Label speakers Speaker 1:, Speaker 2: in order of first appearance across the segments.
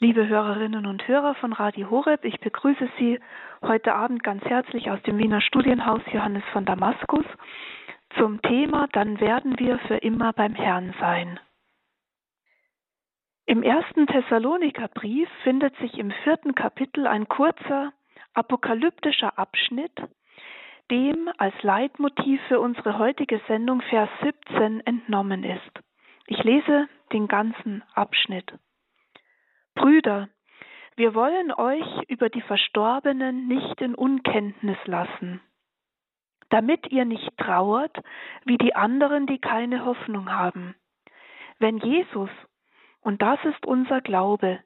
Speaker 1: Liebe Hörerinnen und Hörer von Radio Horeb, ich begrüße Sie heute Abend ganz herzlich aus dem Wiener Studienhaus Johannes von Damaskus zum Thema Dann werden wir für immer beim Herrn sein. Im ersten Thessalonikerbrief findet sich im vierten Kapitel ein kurzer apokalyptischer Abschnitt, dem als Leitmotiv für unsere heutige Sendung Vers 17 entnommen ist. Ich lese den ganzen Abschnitt. Brüder, wir wollen euch über die Verstorbenen nicht in Unkenntnis lassen, damit ihr nicht trauert wie die anderen, die keine Hoffnung haben. Wenn Jesus, und das ist unser Glaube,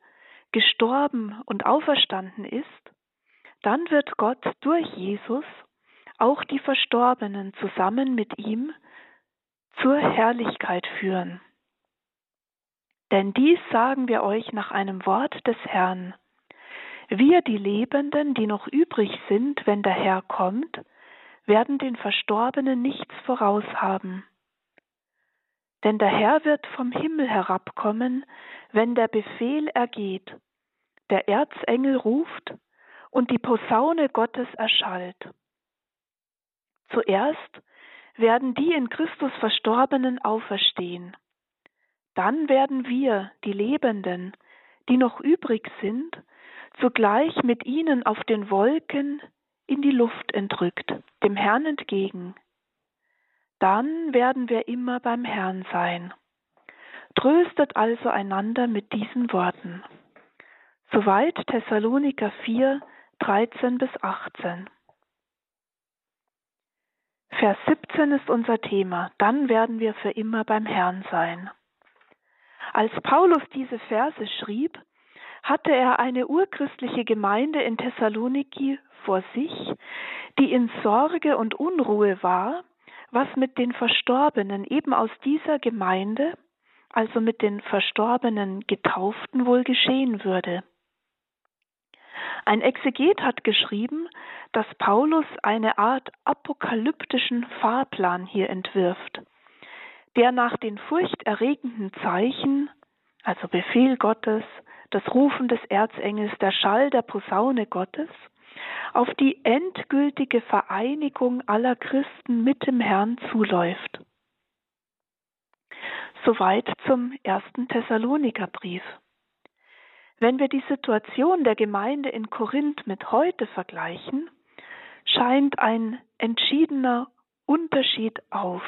Speaker 1: gestorben und auferstanden ist, dann wird Gott durch Jesus auch die Verstorbenen zusammen mit ihm zur Herrlichkeit führen. Denn dies sagen wir euch nach einem Wort des Herrn. Wir, die Lebenden, die noch übrig sind, wenn der Herr kommt, werden den Verstorbenen nichts voraus haben. Denn der Herr wird vom Himmel herabkommen, wenn der Befehl ergeht, der Erzengel ruft und die Posaune Gottes erschallt. Zuerst werden die in Christus Verstorbenen auferstehen. Dann werden wir, die Lebenden, die noch übrig sind, zugleich mit ihnen auf den Wolken in die Luft entrückt, dem Herrn entgegen. Dann werden wir immer beim Herrn sein. Tröstet also einander mit diesen Worten. Soweit Thessaloniker 4, 13 bis 18. Vers 17 ist unser Thema. Dann werden wir für immer beim Herrn sein. Als Paulus diese Verse schrieb, hatte er eine urchristliche Gemeinde in Thessaloniki vor sich, die in Sorge und Unruhe war, was mit den Verstorbenen eben aus dieser Gemeinde, also mit den verstorbenen Getauften, wohl geschehen würde. Ein Exeget hat geschrieben, dass Paulus eine Art apokalyptischen Fahrplan hier entwirft der nach den furchterregenden Zeichen, also Befehl Gottes, das Rufen des Erzengels, der Schall der Posaune Gottes, auf die endgültige Vereinigung aller Christen mit dem Herrn zuläuft. Soweit zum ersten Thessalonikerbrief. Wenn wir die Situation der Gemeinde in Korinth mit heute vergleichen, scheint ein entschiedener Unterschied auf.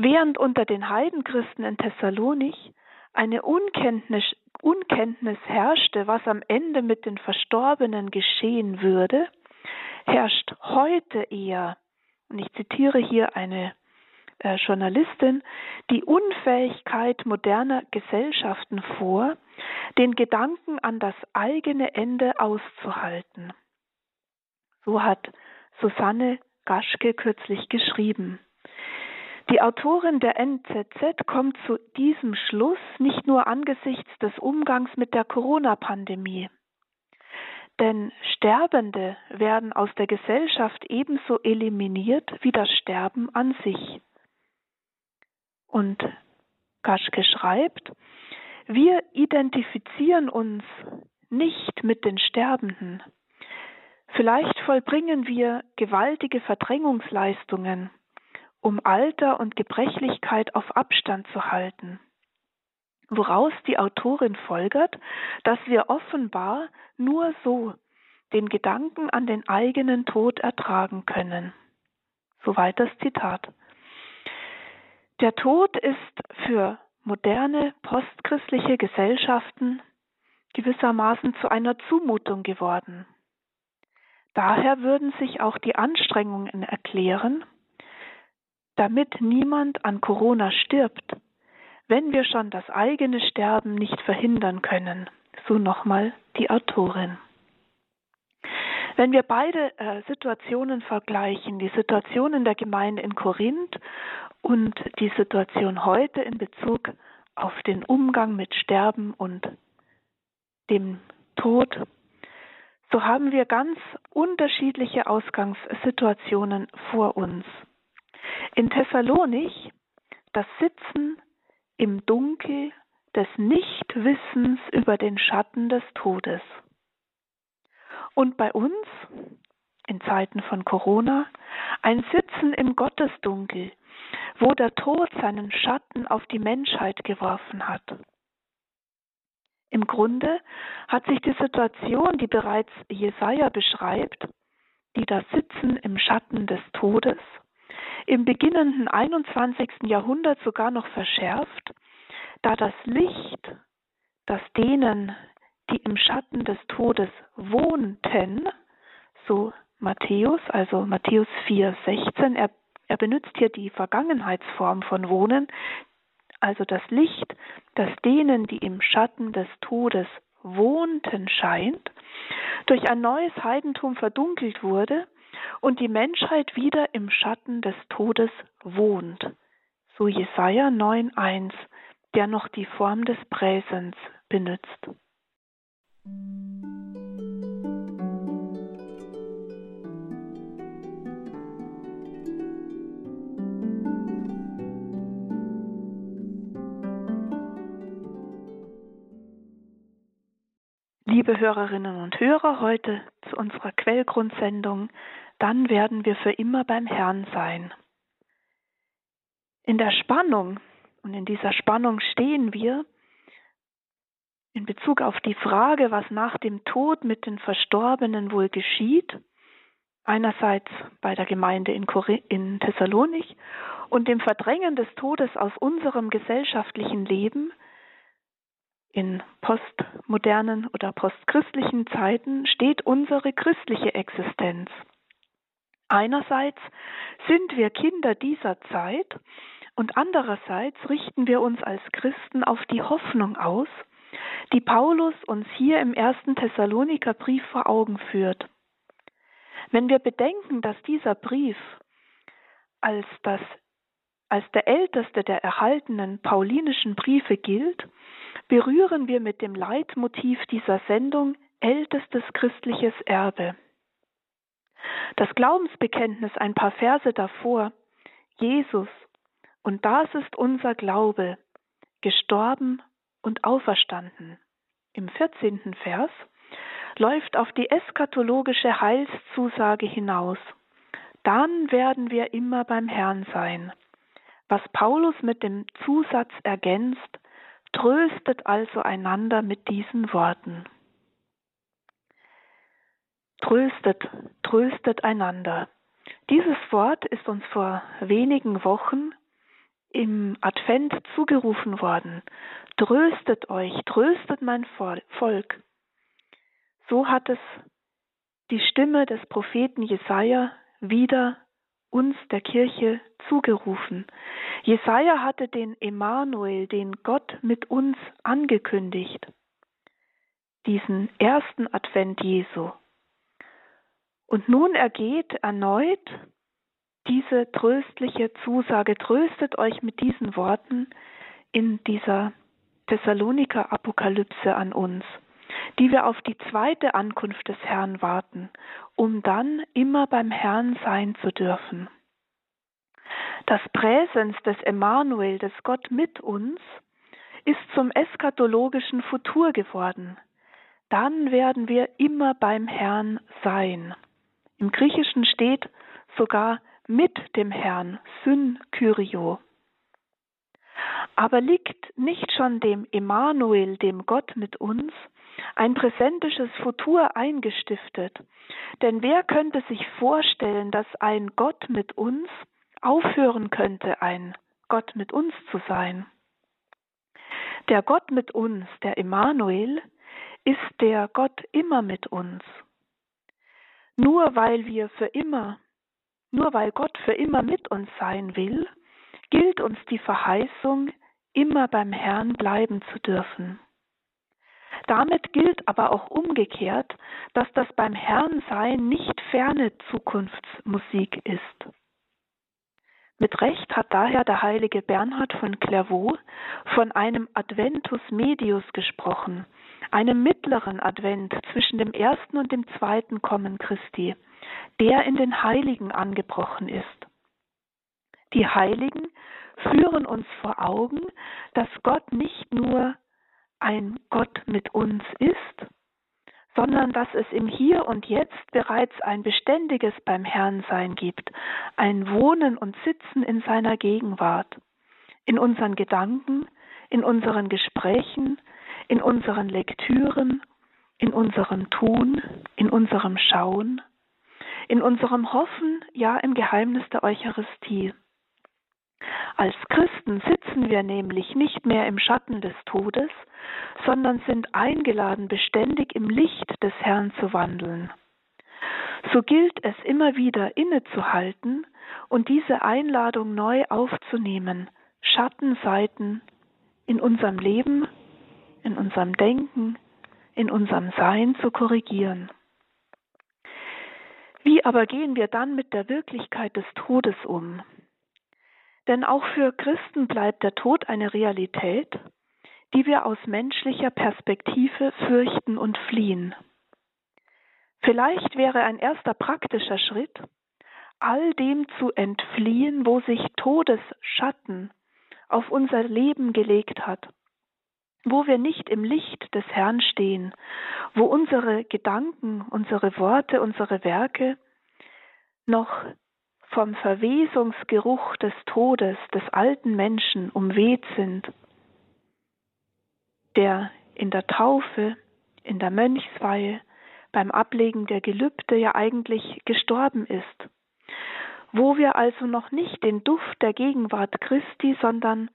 Speaker 1: Während unter den Heidenchristen in Thessalonich eine Unkenntnis, Unkenntnis herrschte, was am Ende mit den Verstorbenen geschehen würde, herrscht heute eher, und ich zitiere hier eine äh, Journalistin, die Unfähigkeit moderner Gesellschaften vor, den Gedanken an das eigene Ende auszuhalten. So hat Susanne Gaschke kürzlich geschrieben. Die Autorin der NZZ kommt zu diesem Schluss nicht nur angesichts des Umgangs mit der Corona-Pandemie. Denn Sterbende werden aus der Gesellschaft ebenso eliminiert wie das Sterben an sich. Und Gaschke schreibt, wir identifizieren uns nicht mit den Sterbenden. Vielleicht vollbringen wir gewaltige Verdrängungsleistungen, um Alter und Gebrechlichkeit auf Abstand zu halten. Woraus die Autorin folgert, dass wir offenbar nur so den Gedanken an den eigenen Tod ertragen können. Soweit das Zitat. Der Tod ist für moderne postchristliche Gesellschaften gewissermaßen zu einer Zumutung geworden. Daher würden sich auch die Anstrengungen erklären, damit niemand an Corona stirbt, wenn wir schon das eigene Sterben nicht verhindern können. So nochmal die Autorin. Wenn wir beide äh, Situationen vergleichen, die Situation in der Gemeinde in Korinth und die Situation heute in Bezug auf den Umgang mit Sterben und dem Tod, so haben wir ganz unterschiedliche Ausgangssituationen vor uns. In Thessalonich das Sitzen im Dunkel des Nichtwissens über den Schatten des Todes. Und bei uns, in Zeiten von Corona, ein Sitzen im Gottesdunkel, wo der Tod seinen Schatten auf die Menschheit geworfen hat. Im Grunde hat sich die Situation, die bereits Jesaja beschreibt, die da sitzen im Schatten des Todes, im beginnenden 21. Jahrhundert sogar noch verschärft, da das Licht, das denen, die im Schatten des Todes wohnten, so Matthäus, also Matthäus 4, 16, er, er benutzt hier die Vergangenheitsform von wohnen, also das Licht, das denen, die im Schatten des Todes wohnten, scheint, durch ein neues Heidentum verdunkelt wurde und die Menschheit wieder im Schatten des Todes wohnt. So Jesaja 9,1, der noch die Form des Präsens benutzt. Liebe Hörerinnen und Hörer, heute zu unserer Quellgrundsendung, dann werden wir für immer beim Herrn sein. In der Spannung, und in dieser Spannung stehen wir, in Bezug auf die Frage, was nach dem Tod mit den Verstorbenen wohl geschieht, einerseits bei der Gemeinde in, in Thessalonich und dem Verdrängen des Todes aus unserem gesellschaftlichen Leben, in postmodernen oder postchristlichen Zeiten steht unsere christliche Existenz. Einerseits sind wir Kinder dieser Zeit und andererseits richten wir uns als Christen auf die Hoffnung aus, die Paulus uns hier im ersten Thessaloniker Brief vor Augen führt. Wenn wir bedenken, dass dieser Brief als das als der älteste der erhaltenen paulinischen Briefe gilt, berühren wir mit dem Leitmotiv dieser Sendung ältestes christliches Erbe. Das Glaubensbekenntnis ein paar Verse davor, Jesus, und das ist unser Glaube, gestorben und auferstanden. Im 14. Vers läuft auf die eskatologische Heilszusage hinaus. Dann werden wir immer beim Herrn sein. Was Paulus mit dem Zusatz ergänzt, Tröstet also einander mit diesen Worten. Tröstet, tröstet einander. Dieses Wort ist uns vor wenigen Wochen im Advent zugerufen worden. Tröstet euch, tröstet mein Volk. So hat es die Stimme des Propheten Jesaja wieder uns der Kirche zugerufen. Jesaja hatte den Emanuel, den Gott mit uns angekündigt, diesen ersten Advent Jesu. Und nun ergeht erneut diese tröstliche Zusage, tröstet euch mit diesen Worten in dieser Thessaloniker Apokalypse an uns die wir auf die zweite Ankunft des Herrn warten, um dann immer beim Herrn sein zu dürfen. Das Präsens des Emanuel, des Gott mit uns, ist zum eskatologischen Futur geworden. Dann werden wir immer beim Herrn sein. Im Griechischen steht sogar mit dem Herrn, Syn Kyrio. Aber liegt nicht schon dem Emanuel, dem Gott mit uns, ein präsentisches Futur eingestiftet. Denn wer könnte sich vorstellen, dass ein Gott mit uns aufhören könnte, ein Gott mit uns zu sein? Der Gott mit uns, der Immanuel, ist der Gott immer mit uns. Nur weil wir für immer, nur weil Gott für immer mit uns sein will, gilt uns die Verheißung, immer beim Herrn bleiben zu dürfen. Damit gilt aber auch umgekehrt, dass das beim Herrn sein nicht ferne Zukunftsmusik ist. Mit Recht hat daher der heilige Bernhard von Clairvaux von einem Adventus Medius gesprochen, einem mittleren Advent zwischen dem ersten und dem zweiten Kommen Christi, der in den Heiligen angebrochen ist. Die Heiligen führen uns vor Augen, dass Gott nicht nur ein Gott mit uns ist, sondern dass es im Hier und Jetzt bereits ein beständiges beim Herrn sein gibt, ein Wohnen und Sitzen in seiner Gegenwart, in unseren Gedanken, in unseren Gesprächen, in unseren Lektüren, in unserem Tun, in unserem Schauen, in unserem Hoffen, ja im Geheimnis der Eucharistie. Als Christen sitzen wir nämlich nicht mehr im Schatten des Todes, sondern sind eingeladen, beständig im Licht des Herrn zu wandeln. So gilt es immer wieder innezuhalten und diese Einladung neu aufzunehmen, Schattenseiten in unserem Leben, in unserem Denken, in unserem Sein zu korrigieren. Wie aber gehen wir dann mit der Wirklichkeit des Todes um? Denn auch für Christen bleibt der Tod eine Realität, die wir aus menschlicher Perspektive fürchten und fliehen. Vielleicht wäre ein erster praktischer Schritt, all dem zu entfliehen, wo sich Todesschatten auf unser Leben gelegt hat, wo wir nicht im Licht des Herrn stehen, wo unsere Gedanken, unsere Worte, unsere Werke noch vom Verwesungsgeruch des Todes des alten Menschen umweht sind, der in der Taufe, in der Mönchsweihe, beim Ablegen der Gelübde ja eigentlich gestorben ist, wo wir also noch nicht den Duft der Gegenwart Christi, sondern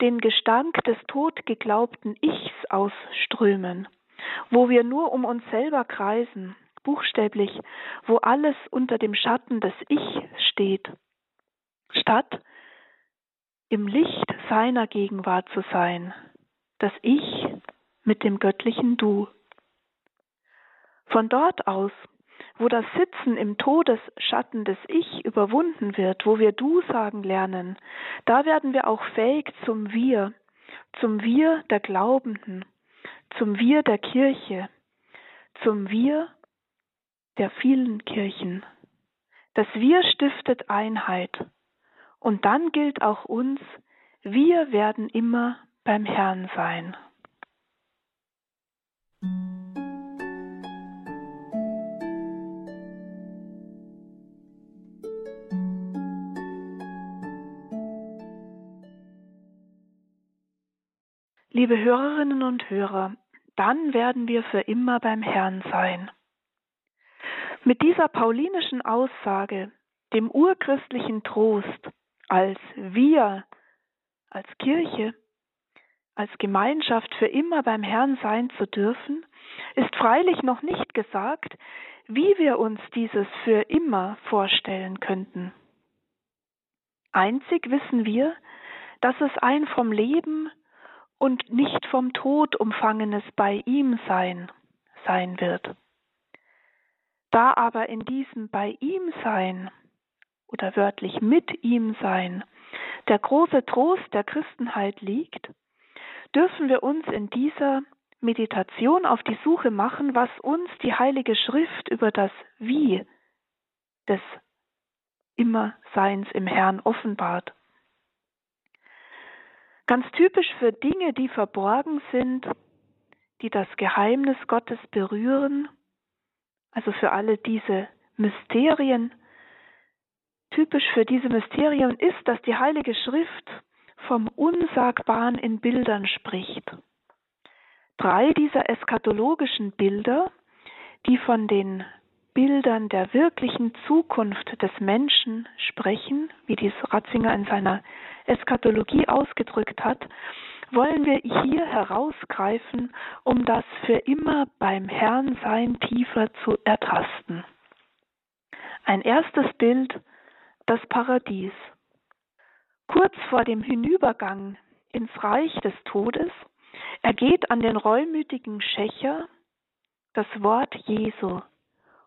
Speaker 1: den Gestank des totgeglaubten Ichs ausströmen, wo wir nur um uns selber kreisen, buchstäblich, wo alles unter dem Schatten des Ich steht, statt im Licht seiner Gegenwart zu sein, das Ich mit dem göttlichen Du. Von dort aus, wo das Sitzen im Todesschatten des Ich überwunden wird, wo wir Du sagen lernen, da werden wir auch fähig zum Wir, zum Wir der Glaubenden, zum Wir der Kirche, zum Wir der vielen Kirchen. Das Wir stiftet Einheit. Und dann gilt auch uns, wir werden immer beim Herrn sein. Liebe Hörerinnen und Hörer, dann werden wir für immer beim Herrn sein. Mit dieser paulinischen Aussage, dem urchristlichen Trost, als wir, als Kirche, als Gemeinschaft für immer beim Herrn sein zu dürfen, ist freilich noch nicht gesagt, wie wir uns dieses für immer vorstellen könnten. Einzig wissen wir, dass es ein vom Leben und nicht vom Tod umfangenes bei ihm sein sein wird. Da aber in diesem bei ihm sein oder wörtlich mit ihm sein der große Trost der Christenheit liegt, dürfen wir uns in dieser Meditation auf die Suche machen, was uns die Heilige Schrift über das Wie des Immerseins im Herrn offenbart. Ganz typisch für Dinge, die verborgen sind, die das Geheimnis Gottes berühren, also für alle diese Mysterien, typisch für diese Mysterien ist, dass die Heilige Schrift vom Unsagbaren in Bildern spricht. Drei dieser eschatologischen Bilder, die von den Bildern der wirklichen Zukunft des Menschen sprechen, wie dies Ratzinger in seiner Eschatologie ausgedrückt hat, wollen wir hier herausgreifen, um das für immer beim Herrn sein tiefer zu ertasten. Ein erstes Bild, das Paradies. Kurz vor dem Hinübergang ins Reich des Todes ergeht an den reumütigen Schächer das Wort Jesu.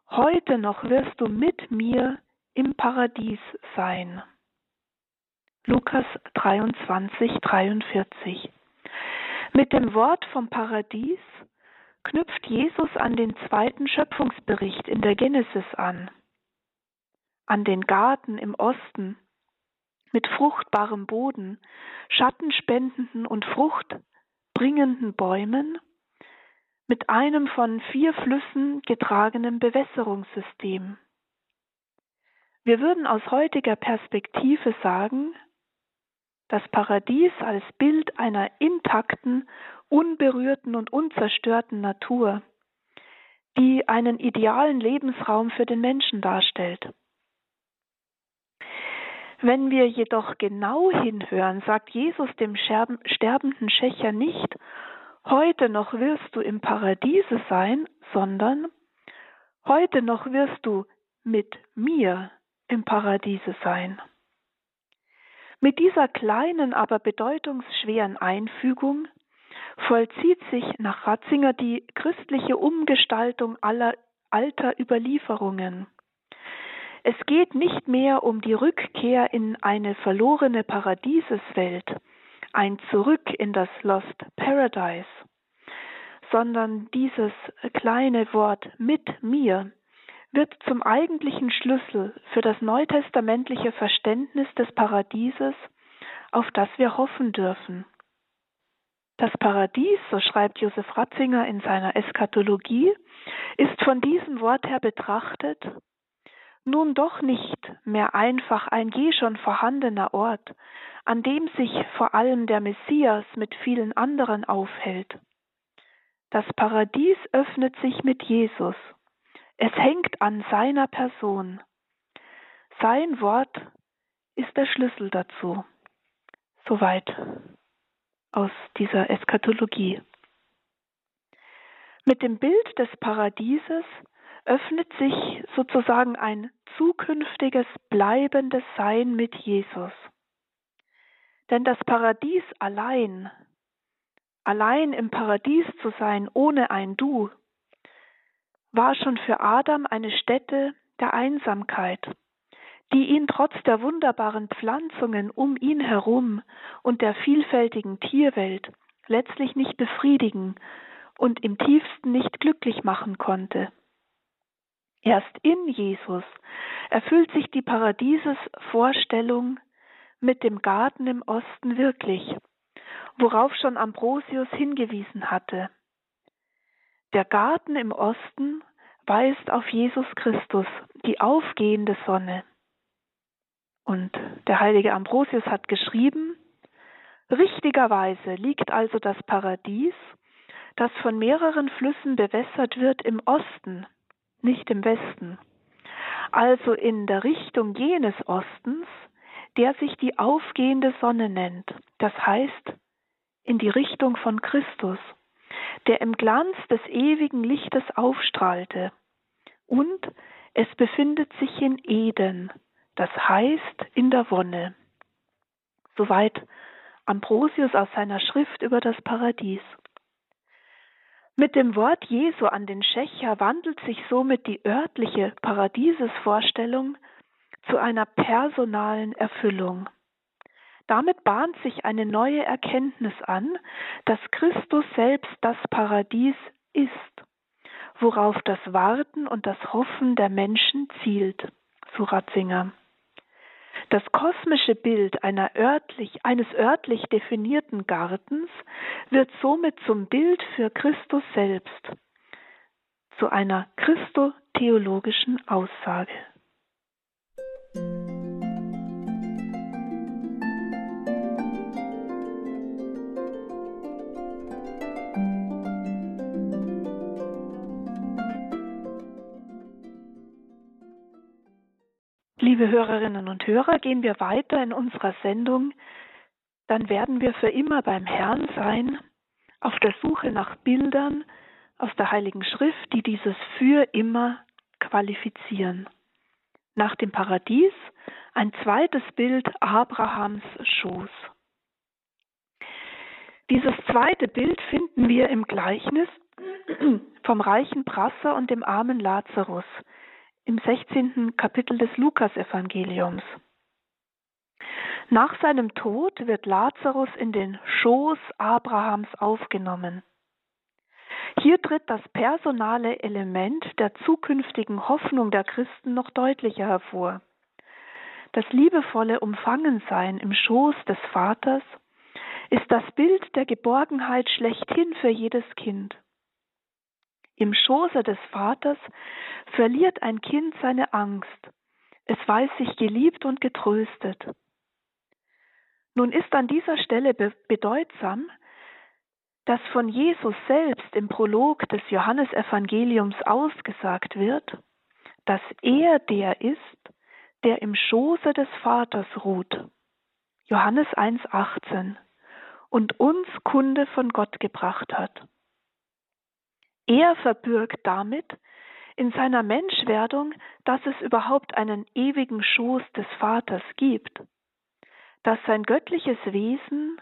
Speaker 1: Heute noch wirst du mit mir im Paradies sein. Lukas 23, 43. Mit dem Wort vom Paradies knüpft Jesus an den zweiten Schöpfungsbericht in der Genesis an, an den Garten im Osten mit fruchtbarem Boden, schattenspendenden und Frucht bringenden Bäumen mit einem von vier Flüssen getragenen Bewässerungssystem. Wir würden aus heutiger Perspektive sagen, das Paradies als Bild einer intakten, unberührten und unzerstörten Natur, die einen idealen Lebensraum für den Menschen darstellt. Wenn wir jedoch genau hinhören, sagt Jesus dem sterbenden Schächer nicht, heute noch wirst du im Paradiese sein, sondern heute noch wirst du mit mir im Paradiese sein. Mit dieser kleinen, aber bedeutungsschweren Einfügung vollzieht sich nach Ratzinger die christliche Umgestaltung aller alter Überlieferungen. Es geht nicht mehr um die Rückkehr in eine verlorene Paradieseswelt, ein Zurück in das Lost Paradise, sondern dieses kleine Wort mit mir wird zum eigentlichen Schlüssel für das neutestamentliche Verständnis des Paradieses, auf das wir hoffen dürfen. Das Paradies, so schreibt Josef Ratzinger in seiner Eschatologie, ist von diesem Wort her betrachtet nun doch nicht mehr einfach ein je schon vorhandener Ort, an dem sich vor allem der Messias mit vielen anderen aufhält. Das Paradies öffnet sich mit Jesus. Es hängt an seiner Person. Sein Wort ist der Schlüssel dazu. Soweit aus dieser Eschatologie. Mit dem Bild des Paradieses öffnet sich sozusagen ein zukünftiges, bleibendes Sein mit Jesus. Denn das Paradies allein, allein im Paradies zu sein ohne ein Du, war schon für Adam eine Stätte der Einsamkeit, die ihn trotz der wunderbaren Pflanzungen um ihn herum und der vielfältigen Tierwelt letztlich nicht befriedigen und im tiefsten nicht glücklich machen konnte. Erst in Jesus erfüllt sich die Paradieses-Vorstellung mit dem Garten im Osten wirklich, worauf schon Ambrosius hingewiesen hatte. Der Garten im Osten weist auf Jesus Christus, die aufgehende Sonne. Und der heilige Ambrosius hat geschrieben, richtigerweise liegt also das Paradies, das von mehreren Flüssen bewässert wird, im Osten, nicht im Westen. Also in der Richtung jenes Ostens, der sich die aufgehende Sonne nennt, das heißt in die Richtung von Christus, der im Glanz des ewigen Lichtes aufstrahlte. Und es befindet sich in Eden, das heißt in der Wonne. Soweit Ambrosius aus seiner Schrift über das Paradies. Mit dem Wort Jesu an den Schächer wandelt sich somit die örtliche Paradiesesvorstellung zu einer personalen Erfüllung. Damit bahnt sich eine neue Erkenntnis an, dass Christus selbst das Paradies ist, worauf das Warten und das Hoffen der Menschen zielt, so Ratzinger. Das kosmische Bild örtlich, eines örtlich definierten Gartens wird somit zum Bild für Christus selbst, zu einer christotheologischen Aussage. Liebe Hörerinnen und Hörer, gehen wir weiter in unserer Sendung. Dann werden wir für immer beim Herrn sein, auf der Suche nach Bildern aus der Heiligen Schrift, die dieses für immer qualifizieren. Nach dem Paradies ein zweites Bild Abrahams Schoß. Dieses zweite Bild finden wir im Gleichnis vom reichen Prasser und dem armen Lazarus, im 16. Kapitel des Lukasevangeliums. Nach seinem Tod wird Lazarus in den Schoß Abrahams aufgenommen. Hier tritt das personale Element der zukünftigen Hoffnung der Christen noch deutlicher hervor. Das liebevolle Umfangensein im Schoß des Vaters ist das Bild der Geborgenheit schlechthin für jedes Kind. Im Schoße des Vaters verliert ein Kind seine Angst. Es weiß sich geliebt und getröstet. Nun ist an dieser Stelle bedeutsam, dass von Jesus selbst im Prolog des Johannesevangeliums ausgesagt wird, dass er der ist, der im Schoße des Vaters ruht. Johannes 1,18 und uns Kunde von Gott gebracht hat. Er verbürgt damit in seiner Menschwerdung, dass es überhaupt einen ewigen Schoß des Vaters gibt, dass sein göttliches Wesen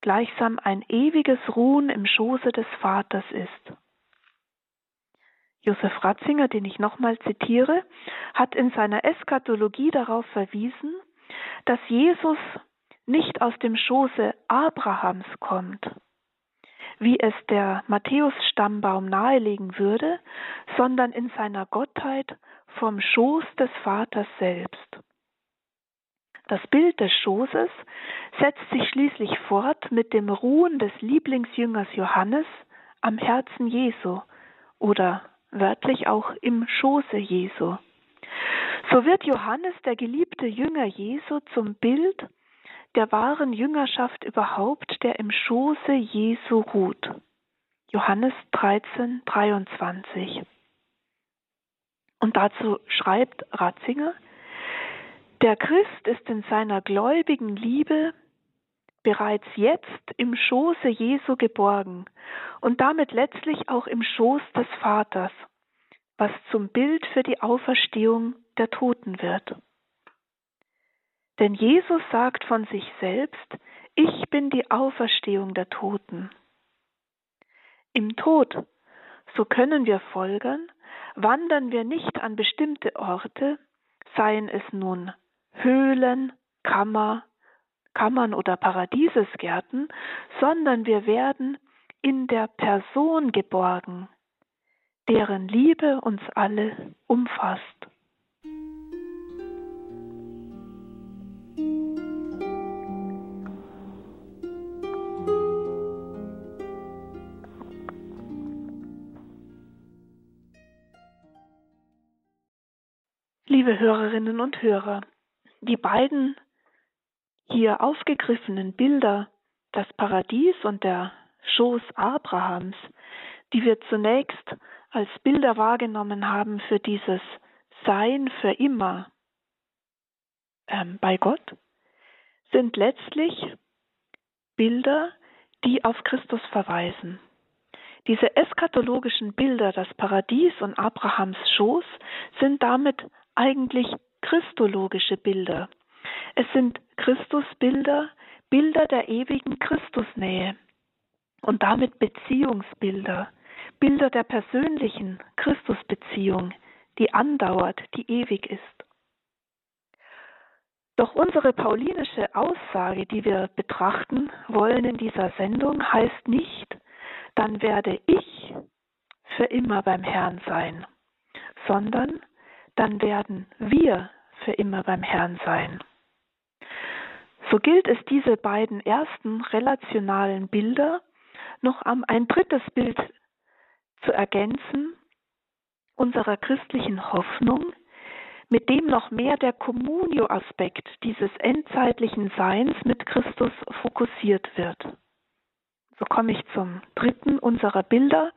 Speaker 1: gleichsam ein ewiges Ruhen im Schoße des Vaters ist. Josef Ratzinger, den ich nochmal zitiere, hat in seiner Eschatologie darauf verwiesen, dass Jesus nicht aus dem Schoße Abrahams kommt, wie es der Matthäus-Stammbaum nahelegen würde, sondern in seiner Gottheit vom Schoß des Vaters selbst. Das Bild des Schoßes setzt sich schließlich fort mit dem Ruhen des Lieblingsjüngers Johannes am Herzen Jesu oder wörtlich auch im Schoße Jesu. So wird Johannes, der geliebte Jünger Jesu, zum Bild der wahren Jüngerschaft überhaupt, der im Schoße Jesu ruht. Johannes 13, 23. Und dazu schreibt Ratzinger, der Christ ist in seiner gläubigen Liebe bereits jetzt im Schoße Jesu geborgen und damit letztlich auch im Schoß des Vaters, was zum Bild für die Auferstehung der Toten wird. Denn Jesus sagt von sich selbst, ich bin die Auferstehung der Toten. Im Tod, so können wir folgern, wandern wir nicht an bestimmte Orte, seien es nun Höhlen, Kammer, Kammern oder Paradiesesgärten, sondern wir werden in der Person geborgen, deren Liebe uns alle umfasst. Liebe Hörerinnen und Hörer, die beiden hier aufgegriffenen Bilder, das Paradies und der Schoß Abrahams, die wir zunächst als Bilder wahrgenommen haben für dieses Sein für immer ähm, bei Gott, sind letztlich Bilder, die auf Christus verweisen. Diese eschatologischen Bilder, das Paradies und Abrahams Schoß, sind damit eigentlich christologische Bilder. Es sind Christusbilder, Bilder der ewigen Christusnähe und damit Beziehungsbilder, Bilder der persönlichen Christusbeziehung, die andauert, die ewig ist. Doch unsere paulinische Aussage, die wir betrachten wollen in dieser Sendung, heißt nicht, dann werde ich für immer beim Herrn sein, sondern dann werden wir für immer beim Herrn sein. So gilt es, diese beiden ersten relationalen Bilder noch um ein drittes Bild zu ergänzen, unserer christlichen Hoffnung, mit dem noch mehr der Communio-Aspekt dieses endzeitlichen Seins mit Christus fokussiert wird. So komme ich zum dritten unserer Bilder,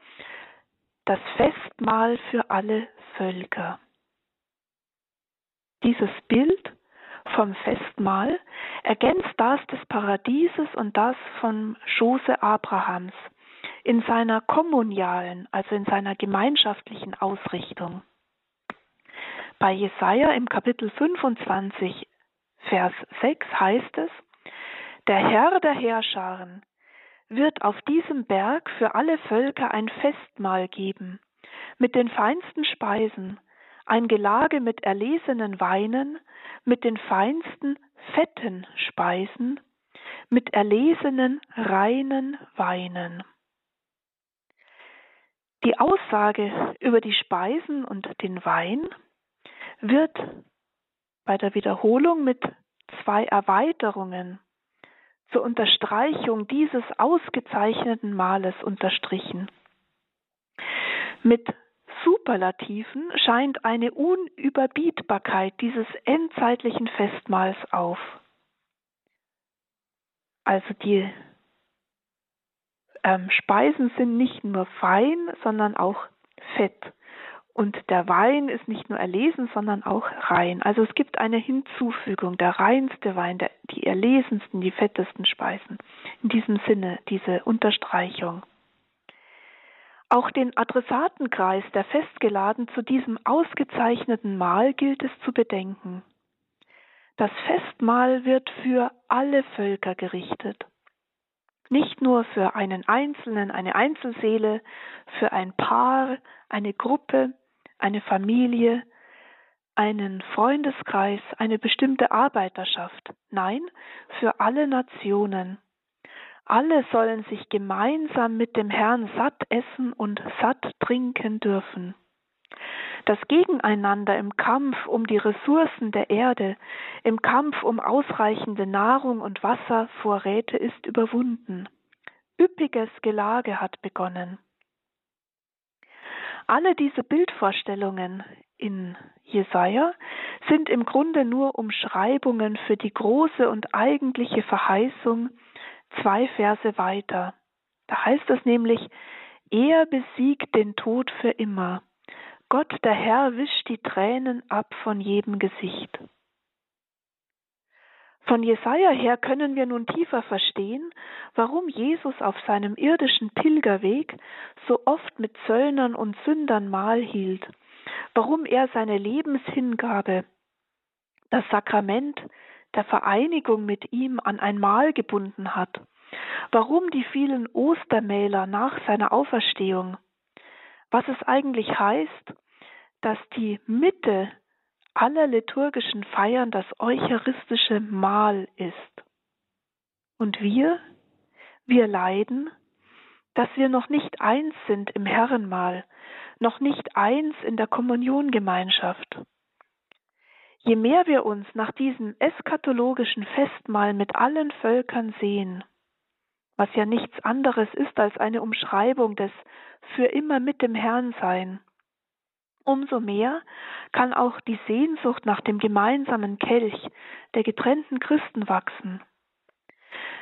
Speaker 1: das Festmahl für alle Völker. Dieses Bild vom Festmahl ergänzt das des Paradieses und das vom Schoße Abrahams in seiner kommunialen, also in seiner gemeinschaftlichen Ausrichtung. Bei Jesaja im Kapitel 25, Vers 6 heißt es: Der Herr der Herrscharen wird auf diesem Berg für alle Völker ein Festmahl geben, mit den feinsten Speisen, ein Gelage mit erlesenen Weinen, mit den feinsten fetten Speisen, mit erlesenen reinen Weinen. Die Aussage über die Speisen und den Wein wird bei der Wiederholung mit zwei Erweiterungen zur Unterstreichung dieses ausgezeichneten Mahles unterstrichen. Mit Superlativen scheint eine Unüberbietbarkeit dieses endzeitlichen Festmahls auf. Also die ähm, Speisen sind nicht nur fein, sondern auch fett. Und der Wein ist nicht nur erlesen, sondern auch rein. Also es gibt eine Hinzufügung, der reinste Wein, der, die erlesensten, die fettesten Speisen. In diesem Sinne, diese Unterstreichung. Auch den Adressatenkreis der Festgeladen zu diesem ausgezeichneten Mahl gilt es zu bedenken. Das Festmahl wird für alle Völker gerichtet. Nicht nur für einen Einzelnen, eine Einzelseele, für ein Paar, eine Gruppe, eine Familie, einen Freundeskreis, eine bestimmte Arbeiterschaft. Nein, für alle Nationen. Alle sollen sich gemeinsam mit dem Herrn satt essen und satt trinken dürfen. Das Gegeneinander im Kampf um die Ressourcen der Erde, im Kampf um ausreichende Nahrung und Wasservorräte ist überwunden. Üppiges Gelage hat begonnen. Alle diese Bildvorstellungen in Jesaja sind im Grunde nur Umschreibungen für die große und eigentliche Verheißung zwei Verse weiter. Da heißt es nämlich, er besiegt den Tod für immer. Gott, der Herr, wischt die Tränen ab von jedem Gesicht. Von Jesaja her können wir nun tiefer verstehen, warum Jesus auf seinem irdischen Pilgerweg so oft mit Zöllnern und Sündern Mahl hielt, warum er seine Lebenshingabe, das Sakrament der Vereinigung mit ihm an ein Mahl gebunden hat, warum die vielen Ostermähler nach seiner Auferstehung, was es eigentlich heißt, dass die Mitte aller liturgischen Feiern das eucharistische Mahl ist. Und wir, wir leiden, dass wir noch nicht eins sind im Herrenmahl, noch nicht eins in der Kommuniongemeinschaft. Je mehr wir uns nach diesem eschatologischen Festmahl mit allen Völkern sehen, was ja nichts anderes ist als eine Umschreibung des für immer mit dem Herrn sein, Umso mehr kann auch die Sehnsucht nach dem gemeinsamen Kelch der getrennten Christen wachsen.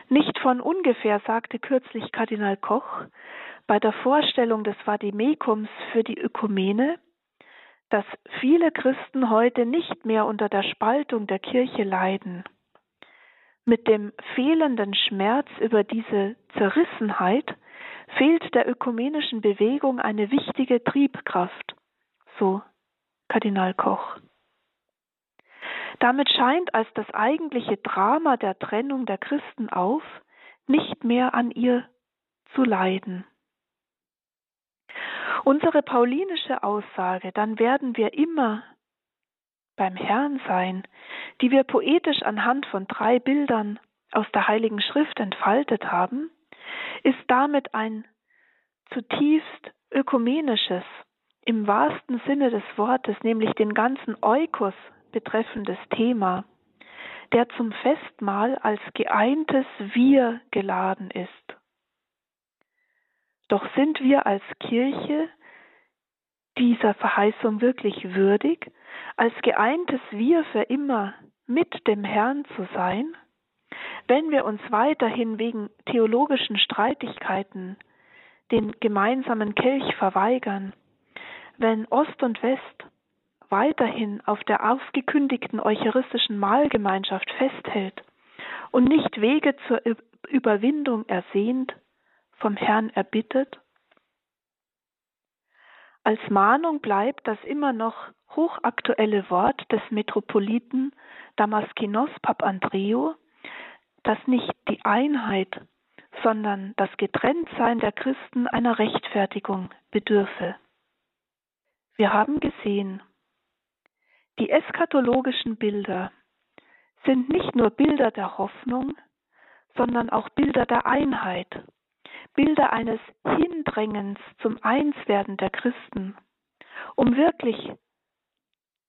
Speaker 1: Nicht von ungefähr sagte kürzlich Kardinal Koch bei der Vorstellung des Vadimekums für die Ökumene, dass viele Christen heute nicht mehr unter der Spaltung der Kirche leiden. Mit dem fehlenden Schmerz über diese Zerrissenheit fehlt der ökumenischen Bewegung eine wichtige Triebkraft so Kardinal Koch. Damit scheint als das eigentliche Drama der Trennung der Christen auf, nicht mehr an ihr zu leiden. Unsere paulinische Aussage, dann werden wir immer beim Herrn sein, die wir poetisch anhand von drei Bildern aus der Heiligen Schrift entfaltet haben, ist damit ein zutiefst ökumenisches im wahrsten Sinne des Wortes, nämlich den ganzen Eukos betreffendes Thema, der zum Festmahl als geeintes Wir geladen ist. Doch sind wir als Kirche dieser Verheißung wirklich würdig, als geeintes Wir für immer mit dem Herrn zu sein, wenn wir uns weiterhin wegen theologischen Streitigkeiten den gemeinsamen Kelch verweigern, wenn Ost und West weiterhin auf der aufgekündigten eucharistischen Mahlgemeinschaft festhält und nicht Wege zur Überwindung ersehnt, vom Herrn erbittet? Als Mahnung bleibt das immer noch hochaktuelle Wort des Metropoliten Damaskinos Papandreou, dass nicht die Einheit, sondern das Getrenntsein der Christen einer Rechtfertigung bedürfe. Wir haben gesehen, die eschatologischen Bilder sind nicht nur Bilder der Hoffnung, sondern auch Bilder der Einheit, Bilder eines Hindrängens zum Einswerden der Christen, um wirklich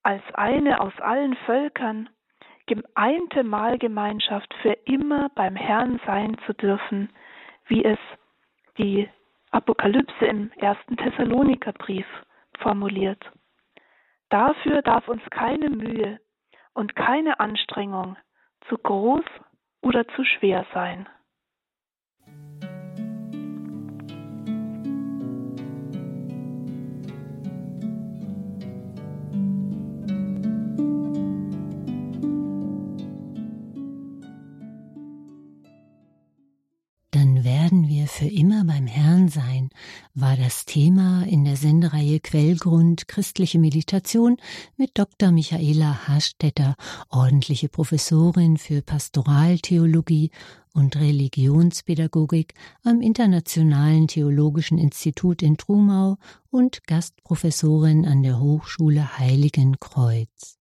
Speaker 1: als eine aus allen Völkern geeinte Mahlgemeinschaft für immer beim Herrn sein zu dürfen, wie es die Apokalypse im ersten Thessalonikerbrief formuliert. Dafür darf uns keine Mühe und keine Anstrengung zu groß oder zu schwer sein.
Speaker 2: Für immer beim Herrn sein, war das Thema in der Sendereihe Quellgrund Christliche Meditation mit Dr. Michaela Hastetter, ordentliche Professorin für Pastoraltheologie und Religionspädagogik am Internationalen Theologischen Institut in Trumau und Gastprofessorin an der Hochschule Heiligen Kreuz.